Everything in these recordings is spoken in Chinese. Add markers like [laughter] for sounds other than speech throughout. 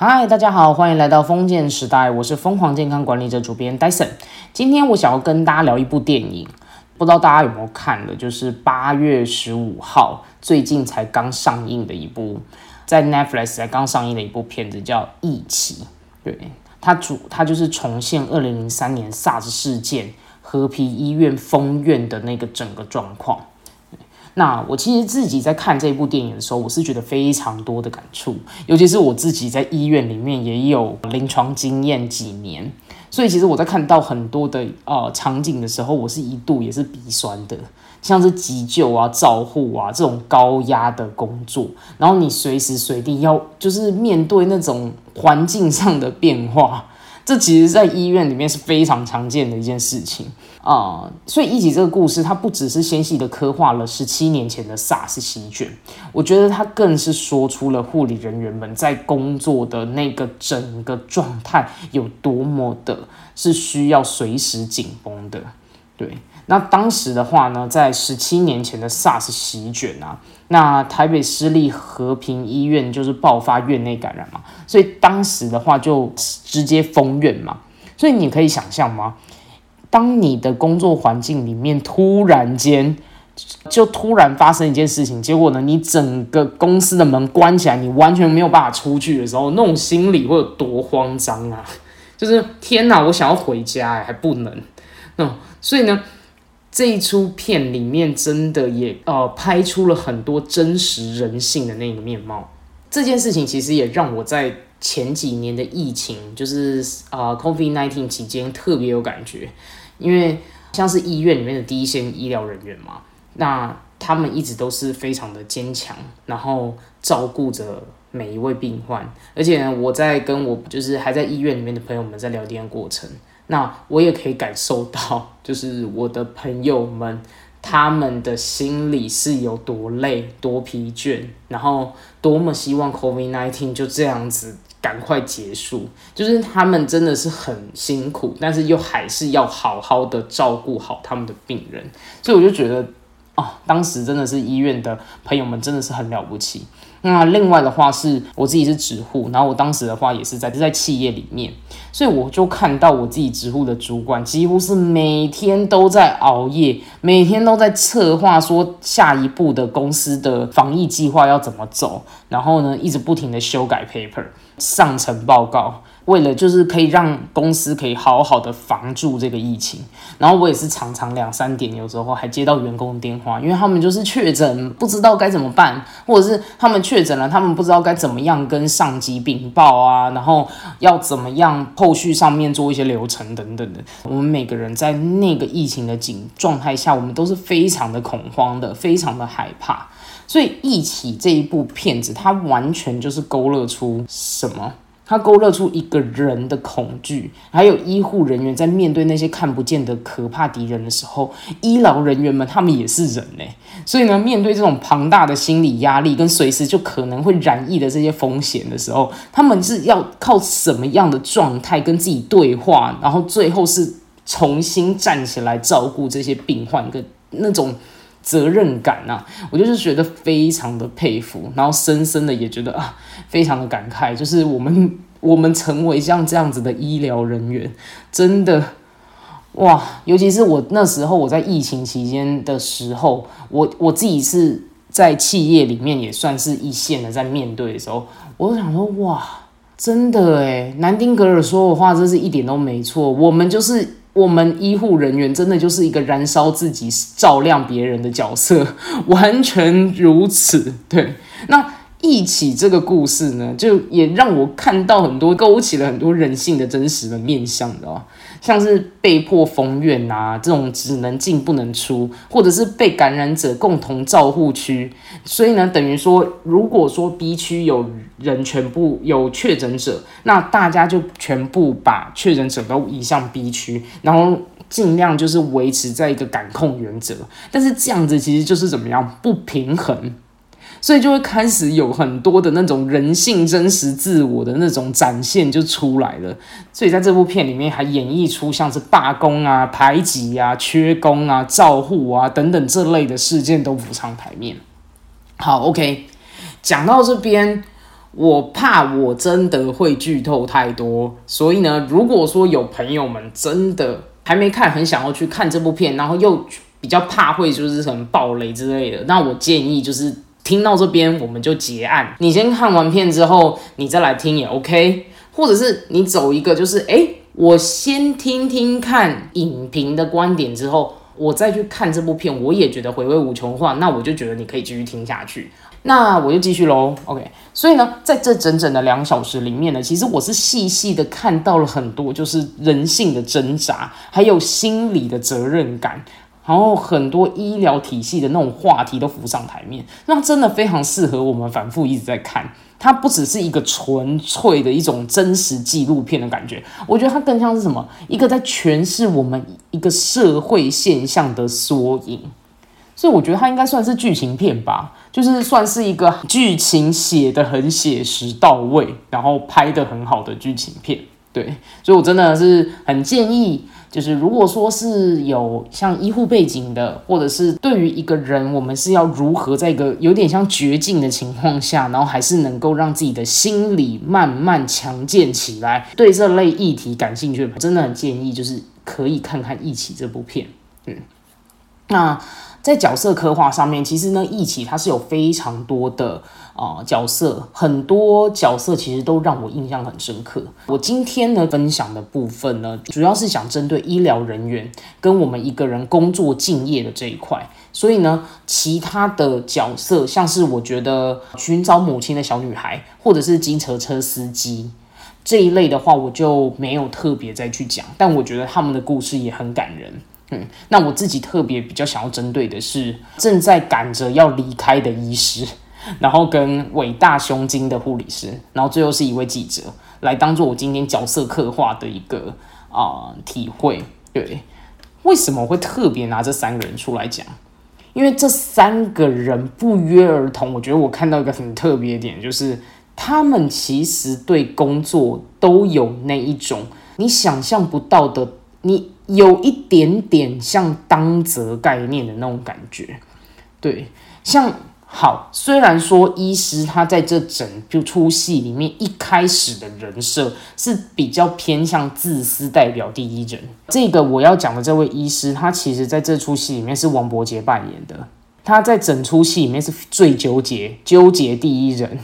嗨，大家好，欢迎来到封建时代，我是疯狂健康管理者主编 Dyson。今天我想要跟大家聊一部电影，不知道大家有没有看的，就是八月十五号最近才刚上映的一部，在 Netflix 才刚上映的一部片子，叫《义气》。对，它主它就是重现二零零三年 SARS 事件和平医院封院的那个整个状况。那我其实自己在看这部电影的时候，我是觉得非常多的感触，尤其是我自己在医院里面也有临床经验几年，所以其实我在看到很多的呃场景的时候，我是一度也是鼻酸的，像是急救啊、照护啊这种高压的工作，然后你随时随地要就是面对那种环境上的变化。这其实，在医院里面是非常常见的一件事情啊，所以一起这个故事，它不只是纤细的刻画了十七年前的 SARS 席卷，我觉得它更是说出了护理人员们在工作的那个整个状态有多么的是需要随时紧绷的，对。那当时的话呢，在十七年前的 SARS 席卷啊，那台北私立和平医院就是爆发院内感染嘛，所以当时的话就直接封院嘛。所以你可以想象吗？当你的工作环境里面突然间就突然发生一件事情，结果呢，你整个公司的门关起来，你完全没有办法出去的时候，那种心理会有多慌张啊！就是天哪，我想要回家哎，还不能。那所以呢？这一出片里面真的也呃拍出了很多真实人性的那个面貌。这件事情其实也让我在前几年的疫情，就是啊 COVID nineteen 期间特别有感觉，因为像是医院里面的第一线医疗人员嘛，那他们一直都是非常的坚强，然后照顾着每一位病患。而且呢，我在跟我就是还在医院里面的朋友们在聊天过程。那我也可以感受到，就是我的朋友们，他们的心里是有多累、多疲倦，然后多么希望 COVID-19 就这样子赶快结束。就是他们真的是很辛苦，但是又还是要好好的照顾好他们的病人。所以我就觉得，哦，当时真的是医院的朋友们真的是很了不起。那另外的话是我自己是直户，然后我当时的话也是在在企业里面，所以我就看到我自己直户的主管几乎是每天都在熬夜，每天都在策划说下一步的公司的防疫计划要怎么走，然后呢一直不停的修改 paper 上层报告。为了就是可以让公司可以好好的防住这个疫情，然后我也是常常两三点有时候还接到员工电话，因为他们就是确诊，不知道该怎么办，或者是他们确诊了，他们不知道该怎么样跟上级禀报啊，然后要怎么样后续上面做一些流程等等的。我们每个人在那个疫情的紧状态下，我们都是非常的恐慌的，非常的害怕。所以《一起》这一部片子，它完全就是勾勒出什么？它勾勒出一个人的恐惧，还有医护人员在面对那些看不见的可怕敌人的时候，医疗人员们他们也是人嘞，所以呢，面对这种庞大的心理压力跟随时就可能会染疫的这些风险的时候，他们是要靠什么样的状态跟自己对话，然后最后是重新站起来照顾这些病患跟那种。责任感呐，我就是觉得非常的佩服，然后深深的也觉得啊，非常的感慨，就是我们我们成为像这样子的医疗人员，真的哇！尤其是我那时候我在疫情期间的时候，我我自己是在企业里面也算是一线的，在面对的时候，我就想说哇，真的诶，南丁格尔说的话，这是一点都没错，我们就是。我们医护人员真的就是一个燃烧自己、照亮别人的角色，[laughs] 完全如此。对，那一起这个故事呢，就也让我看到很多，勾起了很多人性的真实的面相的。像是被迫封院啊，这种只能进不能出，或者是被感染者共同照护区，所以呢，等于说，如果说 B 区有人全部有确诊者，那大家就全部把确诊者都移向 B 区，然后尽量就是维持在一个感控原则。但是这样子其实就是怎么样不平衡。所以就会开始有很多的那种人性真实自我的那种展现就出来了。所以在这部片里面还演绎出像是罢工啊、排挤啊、缺工啊、照护啊等等这类的事件都浮上台面。好，OK，讲到这边，我怕我真的会剧透太多，所以呢，如果说有朋友们真的还没看，很想要去看这部片，然后又比较怕会就是什么暴雷之类的，那我建议就是听到这边我们就结案。你先看完片之后，你再来听也 OK，或者是你走一个就是哎，我先听听看影评的观点之后，我再去看这部片，我也觉得回味无穷的话，那我就觉得你可以继续听下去。那我就继续喽，OK。所以呢，在这整整的两小时里面呢，其实我是细细的看到了很多，就是人性的挣扎，还有心理的责任感，然后很多医疗体系的那种话题都浮上台面，那真的非常适合我们反复一直在看。它不只是一个纯粹的一种真实纪录片的感觉，我觉得它更像是什么？一个在诠释我们一个社会现象的缩影。所以我觉得它应该算是剧情片吧，就是算是一个剧情写的很写实到位，然后拍的很好的剧情片。对，所以我真的是很建议，就是如果说是有像医护背景的，或者是对于一个人，我们是要如何在一个有点像绝境的情况下，然后还是能够让自己的心理慢慢强健起来，对这类议题感兴趣的，真的很建议，就是可以看看《一起》这部片。嗯，那。在角色刻画上面，其实呢，一起它是有非常多的啊角色，很多角色其实都让我印象很深刻。我今天呢分享的部分呢，主要是想针对医疗人员跟我们一个人工作敬业的这一块。所以呢，其他的角色，像是我觉得寻找母亲的小女孩，或者是金车车司机这一类的话，我就没有特别再去讲。但我觉得他们的故事也很感人。嗯，那我自己特别比较想要针对的是正在赶着要离开的医师，然后跟伟大胸襟的护理师，然后最后是一位记者，来当做我今天角色刻画的一个啊体会。对，为什么会特别拿这三个人出来讲？因为这三个人不约而同，我觉得我看到一个很特别点，就是他们其实对工作都有那一种你想象不到的你。有一点点像当责概念的那种感觉，对，像好，虽然说医师他在这整就出戏里面一开始的人设是比较偏向自私代表第一人，这个我要讲的这位医师，他其实在这出戏里面是王伯杰扮演的，他在整出戏里面是最纠结，纠结第一人。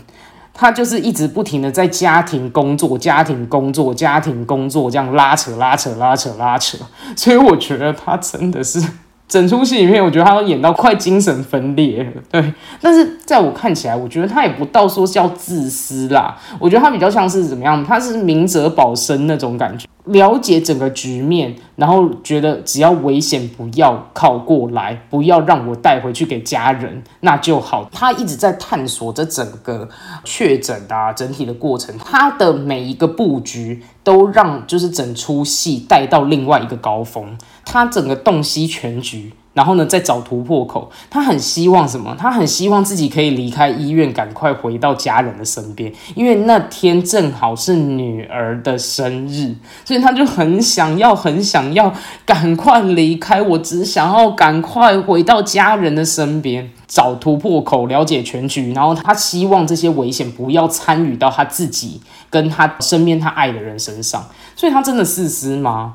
他就是一直不停的在家庭工作、家庭工作、家庭工作这样拉扯、拉扯、拉扯、拉扯，所以我觉得他真的是整出戏里面，我觉得他都演到快精神分裂了。对，但是在我看起来，我觉得他也不到说叫自私啦，我觉得他比较像是怎么样？他是明哲保身那种感觉。了解整个局面，然后觉得只要危险不要靠过来，不要让我带回去给家人，那就好。他一直在探索这整个确诊啊整体的过程，他的每一个布局都让就是整出戏带到另外一个高峰，他整个洞悉全局。然后呢，再找突破口。他很希望什么？他很希望自己可以离开医院，赶快回到家人的身边。因为那天正好是女儿的生日，所以他就很想要，很想要赶快离开。我只想要赶快回到家人的身边，找突破口，了解全局。然后他希望这些危险不要参与到他自己跟他身边他爱的人身上。所以，他真的自私吗？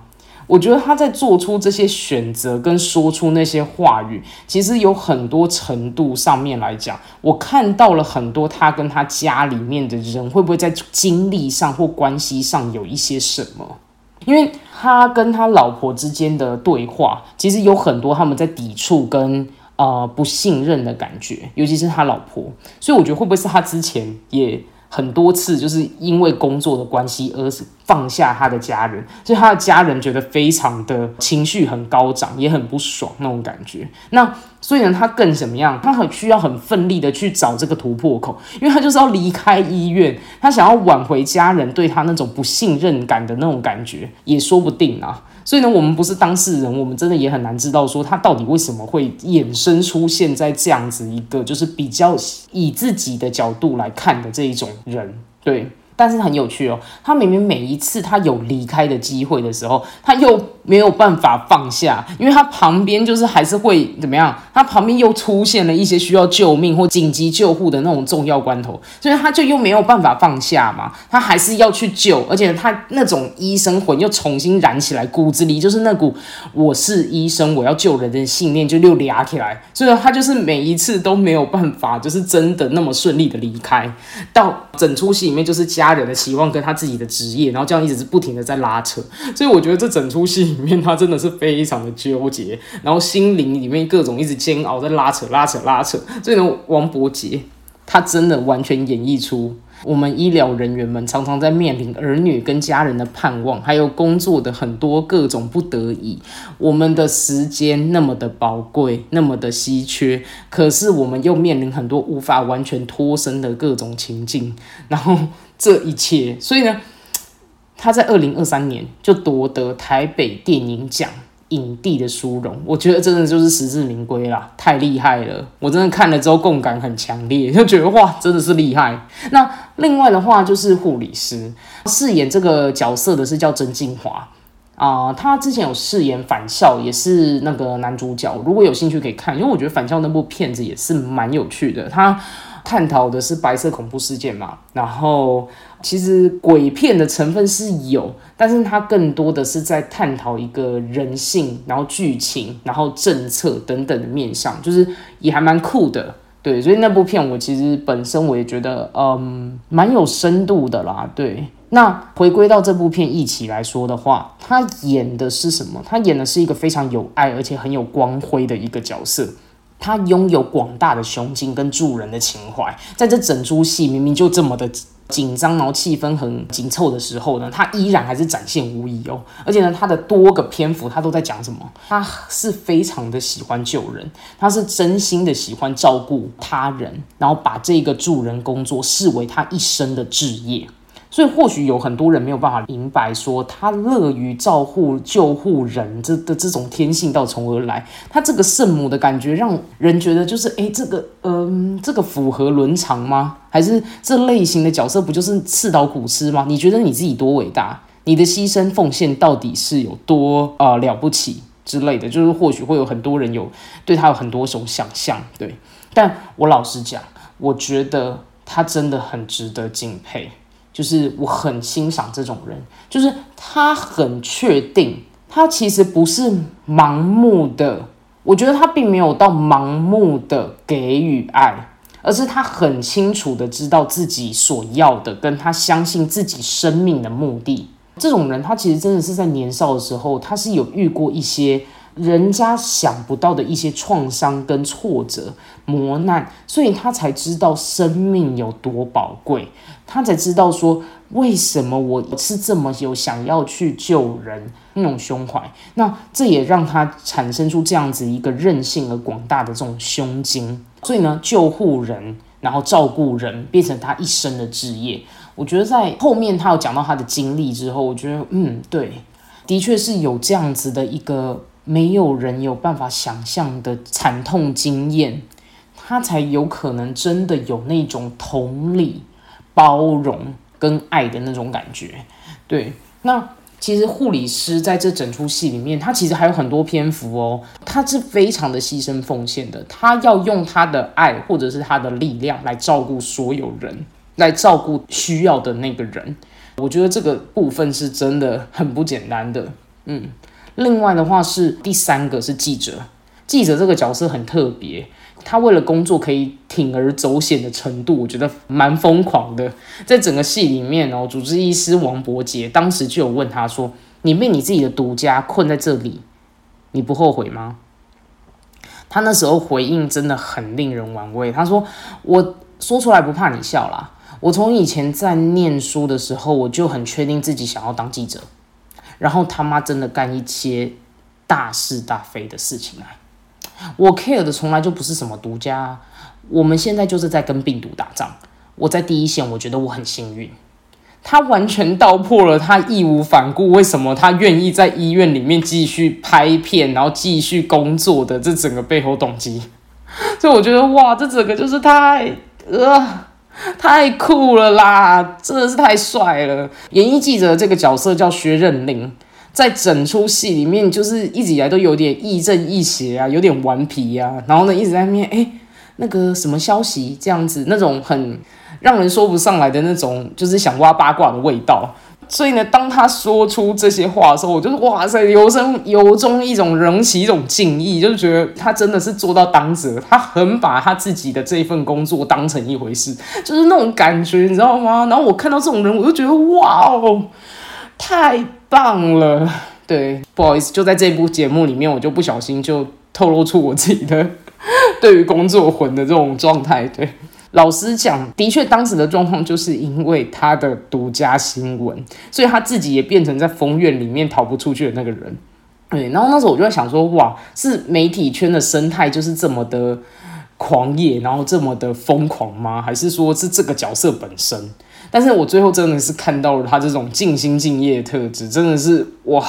我觉得他在做出这些选择跟说出那些话语，其实有很多程度上面来讲，我看到了很多他跟他家里面的人会不会在经历上或关系上有一些什么？因为他跟他老婆之间的对话，其实有很多他们在抵触跟呃不信任的感觉，尤其是他老婆，所以我觉得会不会是他之前也。很多次就是因为工作的关系而放下他的家人，所以他的家人觉得非常的情绪很高涨，也很不爽那种感觉。那所以呢，他更怎么样？他很需要很奋力的去找这个突破口，因为他就是要离开医院，他想要挽回家人对他那种不信任感的那种感觉，也说不定啊。所以呢，我们不是当事人，我们真的也很难知道说他到底为什么会衍生出现在这样子一个就是比较以自己的角度来看的这一种人。对，但是很有趣哦，他明明每一次他有离开的机会的时候，他又没有办法放下，因为他旁边就是还是会怎么样？他旁边又出现了一些需要救命或紧急救护的那种重要关头，所以他就又没有办法放下嘛，他还是要去救，而且他那种医生魂又重新燃起来，骨子里就是那股我是医生，我要救人的信念就又俩起来，所以他就是每一次都没有办法，就是真的那么顺利的离开，到整出戏里面就是加家人的期望跟他自己的职业，然后这样一直是不停的在拉扯，所以我觉得这整出戏里面他真的是非常的纠结，然后心灵里面各种一直煎熬在拉扯拉扯拉扯，所以呢，王伯杰他真的完全演绎出。我们医疗人员们常常在面临儿女跟家人的盼望，还有工作的很多各种不得已。我们的时间那么的宝贵，那么的稀缺，可是我们又面临很多无法完全脱身的各种情境。然后这一切，所以呢，他在二零二三年就夺得台北电影奖。影帝的殊荣，我觉得真的就是实至名归啦，太厉害了！我真的看了之后共感很强烈，就觉得哇，真的是厉害。那另外的话就是护理师饰演这个角色的是叫曾静华啊，他之前有饰演《返校》，也是那个男主角。如果有兴趣可以看，因为我觉得《返校》那部片子也是蛮有趣的，他探讨的是白色恐怖事件嘛，然后。其实鬼片的成分是有，但是它更多的是在探讨一个人性，然后剧情，然后政策等等的面向，就是也还蛮酷的。对，所以那部片我其实本身我也觉得，嗯，蛮有深度的啦。对，那回归到这部片一起来说的话，他演的是什么？他演的是一个非常有爱而且很有光辉的一个角色。他拥有广大的胸襟跟助人的情怀，在这整出戏明明就这么的。紧张，然后气氛很紧凑的时候呢，他依然还是展现无疑哦。而且呢，他的多个篇幅他都在讲什么？他是非常的喜欢救人，他是真心的喜欢照顾他人，然后把这个助人工作视为他一生的志业。所以或许有很多人没有办法明白，说他乐于照护、救护人这的这种天性到从何而来？他这个圣母的感觉，让人觉得就是，哎，这个，嗯，这个符合伦常吗？还是这类型的角色不就是刺刀苦吃吗？你觉得你自己多伟大？你的牺牲奉献到底是有多啊了不起之类的？就是或许会有很多人有对他有很多种想象，对。但我老实讲，我觉得他真的很值得敬佩。就是我很欣赏这种人，就是他很确定，他其实不是盲目的，我觉得他并没有到盲目的给予爱，而是他很清楚的知道自己所要的，跟他相信自己生命的目的。这种人，他其实真的是在年少的时候，他是有遇过一些。人家想不到的一些创伤跟挫折磨难，所以他才知道生命有多宝贵，他才知道说为什么我是这么有想要去救人那种胸怀。那这也让他产生出这样子一个任性而广大的这种胸襟。所以呢，救护人，然后照顾人，变成他一生的职业。我觉得在后面他有讲到他的经历之后，我觉得嗯，对，的确是有这样子的一个。没有人有办法想象的惨痛经验，他才有可能真的有那种同理、包容跟爱的那种感觉。对，那其实护理师在这整出戏里面，他其实还有很多篇幅哦，他是非常的牺牲奉献的，他要用他的爱或者是他的力量来照顾所有人，来照顾需要的那个人。我觉得这个部分是真的很不简单的，嗯。另外的话是第三个是记者，记者这个角色很特别，他为了工作可以铤而走险的程度，我觉得蛮疯狂的。在整个戏里面哦，主治医师王伯杰当时就有问他说：“你被你自己的独家困在这里，你不后悔吗？”他那时候回应真的很令人玩味，他说：“我说出来不怕你笑啦，我从以前在念书的时候，我就很确定自己想要当记者。”然后他妈真的干一些大是大非的事情来，我 care 的从来就不是什么独家，我们现在就是在跟病毒打仗，我在第一线，我觉得我很幸运。他完全道破了他义无反顾，为什么他愿意在医院里面继续拍片，然后继续工作的这整个背后动机。所以我觉得哇，这整个就是太呃。[laughs] 太酷了啦！真的是太帅了。演艺记者这个角色叫薛任令，在整出戏里面，就是一直以来都有点亦正亦邪啊，有点顽皮啊，然后呢一直在面哎那个什么消息这样子，那种很让人说不上来的那种，就是想挖八卦的味道。所以呢，当他说出这些话的时候，我就是哇塞，由生由衷一种人起一种敬意，就是觉得他真的是做到当责，他很把他自己的这一份工作当成一回事，就是那种感觉，你知道吗？然后我看到这种人，我就觉得哇哦，太棒了。对，不好意思，就在这部节目里面，我就不小心就透露出我自己的 [laughs] 对于工作魂的这种状态，对。老实讲，的确，当时的状况就是因为他的独家新闻，所以他自己也变成在风院里面逃不出去的那个人。对，然后那时候我就在想说，哇，是媒体圈的生态就是这么的狂野，然后这么的疯狂吗？还是说是这个角色本身？但是我最后真的是看到了他这种尽心尽业的特质，真的是哇，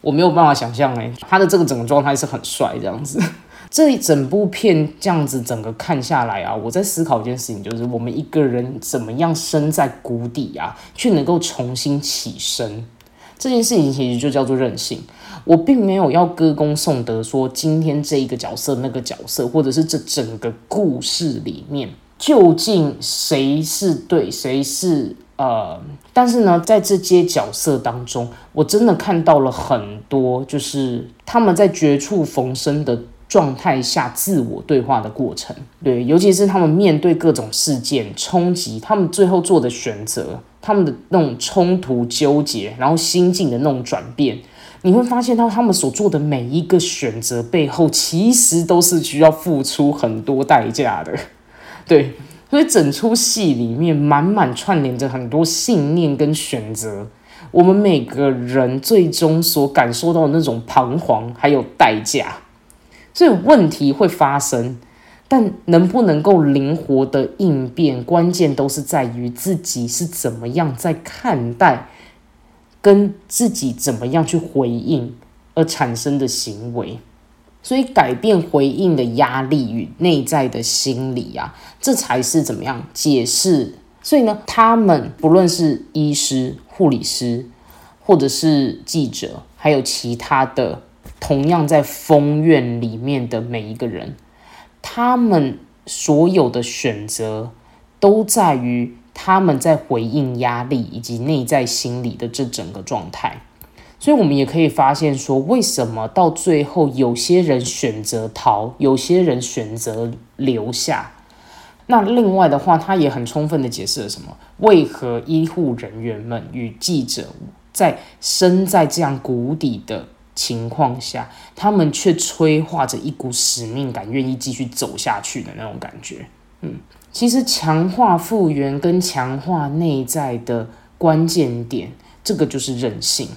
我没有办法想象哎，他的这个整个状态是很帅这样子。这一整部片这样子整个看下来啊，我在思考一件事情，就是我们一个人怎么样身在谷底啊，却能够重新起身。这件事情其实就叫做韧性。我并没有要歌功颂德，说今天这一个角色、那个角色，或者是这整个故事里面究竟谁是对，谁是呃……但是呢，在这些角色当中，我真的看到了很多，就是他们在绝处逢生的。状态下自我对话的过程，对，尤其是他们面对各种事件冲击，他们最后做的选择，他们的那种冲突纠结，然后心境的那种转变，你会发现到他们所做的每一个选择背后，其实都是需要付出很多代价的，[laughs] 对，所以整出戏里面满满串联着很多信念跟选择，我们每个人最终所感受到的那种彷徨还有代价。所以问题会发生，但能不能够灵活的应变，关键都是在于自己是怎么样在看待，跟自己怎么样去回应而产生的行为。所以改变回应的压力与内在的心理啊，这才是怎么样解释。所以呢，他们不论是医师、护理师，或者是记者，还有其他的。同样在疯院里面的每一个人，他们所有的选择都在于他们在回应压力以及内在心理的这整个状态。所以，我们也可以发现说，为什么到最后有些人选择逃，有些人选择留下。那另外的话，他也很充分的解释了什么？为何医护人员们与记者在身在这样谷底的？情况下，他们却催化着一股使命感，愿意继续走下去的那种感觉。嗯，其实强化复原跟强化内在的关键点，这个就是韧性，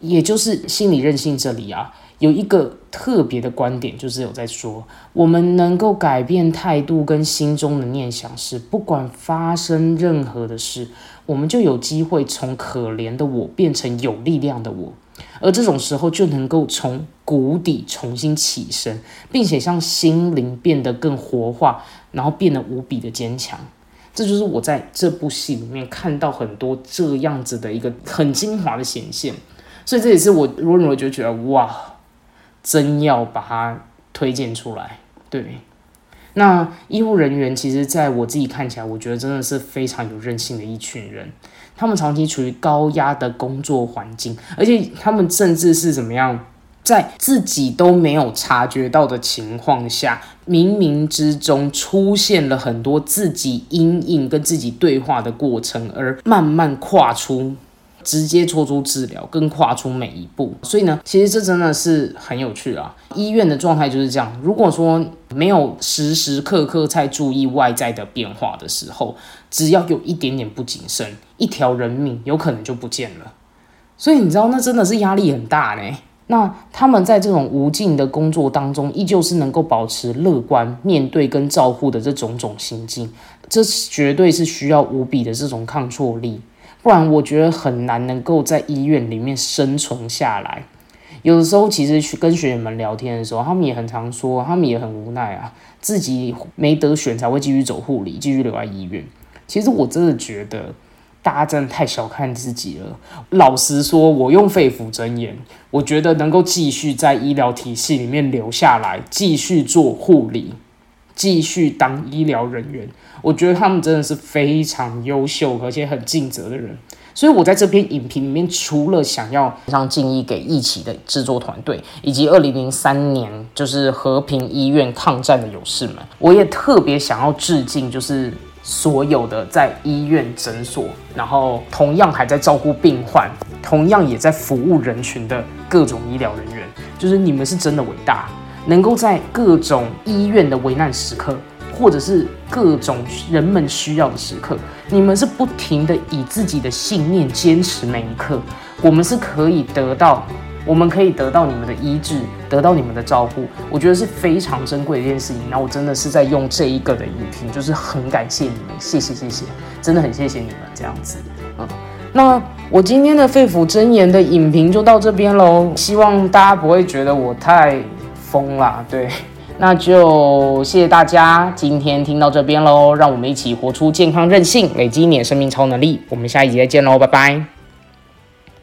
也就是心理韧性。这里啊，有一个特别的观点，就是有在说，我们能够改变态度跟心中的念想时，不管发生任何的事，我们就有机会从可怜的我变成有力量的我。而这种时候就能够从谷底重新起身，并且让心灵变得更活化，然后变得无比的坚强。这就是我在这部戏里面看到很多这样子的一个很精华的显现。所以这也是我我认为就觉得哇，真要把它推荐出来。对，那医护人员其实在我自己看起来，我觉得真的是非常有韧性的一群人。他们长期处于高压的工作环境，而且他们甚至是怎么样，在自己都没有察觉到的情况下，冥冥之中出现了很多自己阴影跟自己对话的过程，而慢慢跨出。直接做出治疗，更跨出每一步，所以呢，其实这真的是很有趣啊。医院的状态就是这样，如果说没有时时刻刻在注意外在的变化的时候，只要有一点点不谨慎，一条人命有可能就不见了。所以你知道，那真的是压力很大呢。那他们在这种无尽的工作当中，依旧是能够保持乐观面对跟照护的这种种心境，这绝对是需要无比的这种抗挫力。不然我觉得很难能够在医院里面生存下来。有的时候，其实去跟学员们聊天的时候，他们也很常说，他们也很无奈啊，自己没得选才会继续走护理，继续留在医院。其实我真的觉得，大家真的太小看自己了。老实说，我用肺腑真言，我觉得能够继续在医疗体系里面留下来，继续做护理，继续当医疗人员，我觉得他们真的是非常优秀而且很尽责的人。所以我在这篇影评里面，除了想要非常敬意给一起的制作团队，以及二零零三年就是和平医院抗战的勇士们，我也特别想要致敬，就是所有的在医院诊所，然后同样还在照顾病患，同样也在服务人群的各种医疗人员，就是你们是真的伟大，能够在各种医院的危难时刻。或者是各种人们需要的时刻，你们是不停的以自己的信念坚持每一刻。我们是可以得到，我们可以得到你们的医治，得到你们的照顾。我觉得是非常珍贵的一件事情。那我真的是在用这一个的影评，就是很感谢你们，谢谢谢谢，真的很谢谢你们这样子。嗯，那我今天的肺腑真言的影评就到这边喽。希望大家不会觉得我太疯了，对。[laughs] 那就谢谢大家今天听到这边喽，让我们一起活出健康韧性，累积你的生命超能力。我们下一集再见喽，拜拜。